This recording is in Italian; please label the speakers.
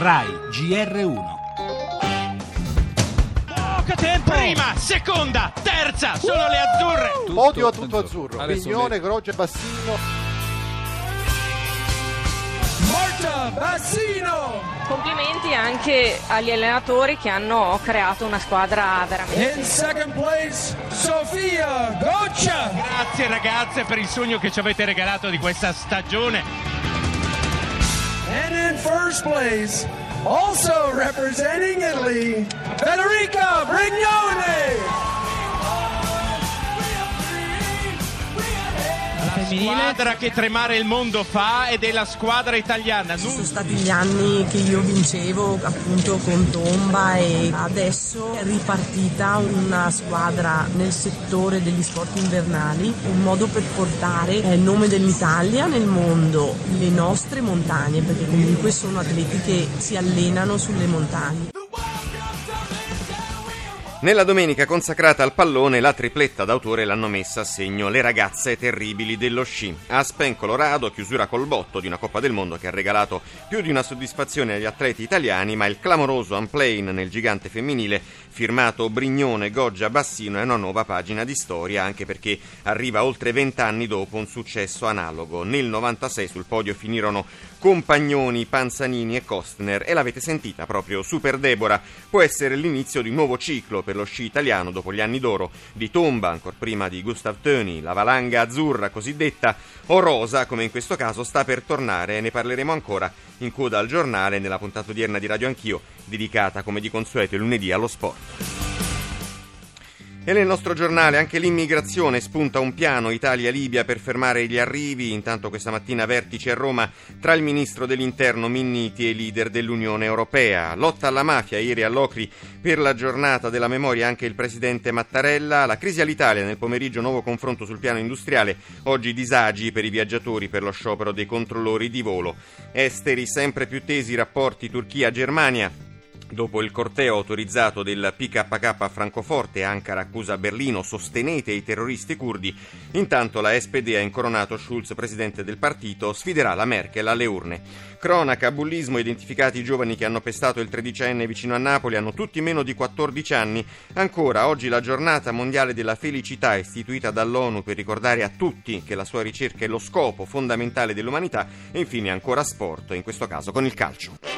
Speaker 1: RAI GR1.
Speaker 2: Oh, che tempo! Prima, seconda, terza, sono le azzurre!
Speaker 3: Podio a tutto azzurro,
Speaker 4: Adesso
Speaker 3: Pignone. Grogia, Bassino.
Speaker 4: Marta Bassino
Speaker 5: Complimenti anche agli allenatori che hanno creato una squadra veramente
Speaker 4: in second place Sofia Goccia
Speaker 2: Grazie ragazze per il sogno che ci avete regalato di questa stagione.
Speaker 4: And in first place also representing Italy Federica Brignone
Speaker 2: Squadra che tremare il mondo fa ed è la squadra italiana.
Speaker 6: Ci sono stati gli anni che io vincevo appunto con Tomba e adesso è ripartita una squadra nel settore degli sport invernali, un modo per portare eh, il nome dell'Italia nel mondo, le nostre montagne, perché comunque sono atleti che si allenano sulle montagne.
Speaker 7: Nella domenica consacrata al pallone, la tripletta d'autore l'hanno messa a segno le ragazze terribili dello sci. Aspen, Colorado, chiusura col botto di una Coppa del Mondo che ha regalato più di una soddisfazione agli atleti italiani, ma il clamoroso unplane nel gigante femminile, firmato Brignone, Goggia, Bassino, è una nuova pagina di storia, anche perché arriva oltre vent'anni dopo un successo analogo. Nel 96 sul podio finirono Compagnoni, Panzanini e Kostner e l'avete sentita proprio Super Deborah può essere l'inizio di un nuovo ciclo per lo sci italiano dopo gli anni d'oro di Tomba, ancora prima di Gustav Töni, la valanga azzurra cosiddetta o rosa come in questo caso sta per tornare e ne parleremo ancora in coda al giornale nella puntata odierna di Radio Anch'io dedicata come di consueto il lunedì allo sport. E nel nostro giornale anche l'immigrazione spunta un piano Italia-Libia per fermare gli arrivi. Intanto questa mattina vertice a Roma tra il ministro dell'interno Minniti e i leader dell'Unione Europea. Lotta alla mafia, ieri all'Ocri per la giornata della memoria anche il presidente Mattarella. La crisi all'Italia nel pomeriggio nuovo confronto sul piano industriale. Oggi disagi per i viaggiatori per lo sciopero dei controllori di volo. Esteri sempre più tesi rapporti Turchia-Germania. Dopo il corteo autorizzato del PKK a Francoforte, Ankara accusa Berlino, sostenete i terroristi curdi. Intanto la SPD ha incoronato Schulz, presidente del partito, sfiderà la Merkel alle urne. Cronaca, bullismo, identificati i giovani che hanno pestato il tredicenne vicino a Napoli, hanno tutti meno di 14 anni. Ancora, oggi la giornata mondiale della felicità istituita dall'ONU per ricordare a tutti che la sua ricerca è lo scopo fondamentale dell'umanità. E infine ancora sport, in questo caso con il calcio.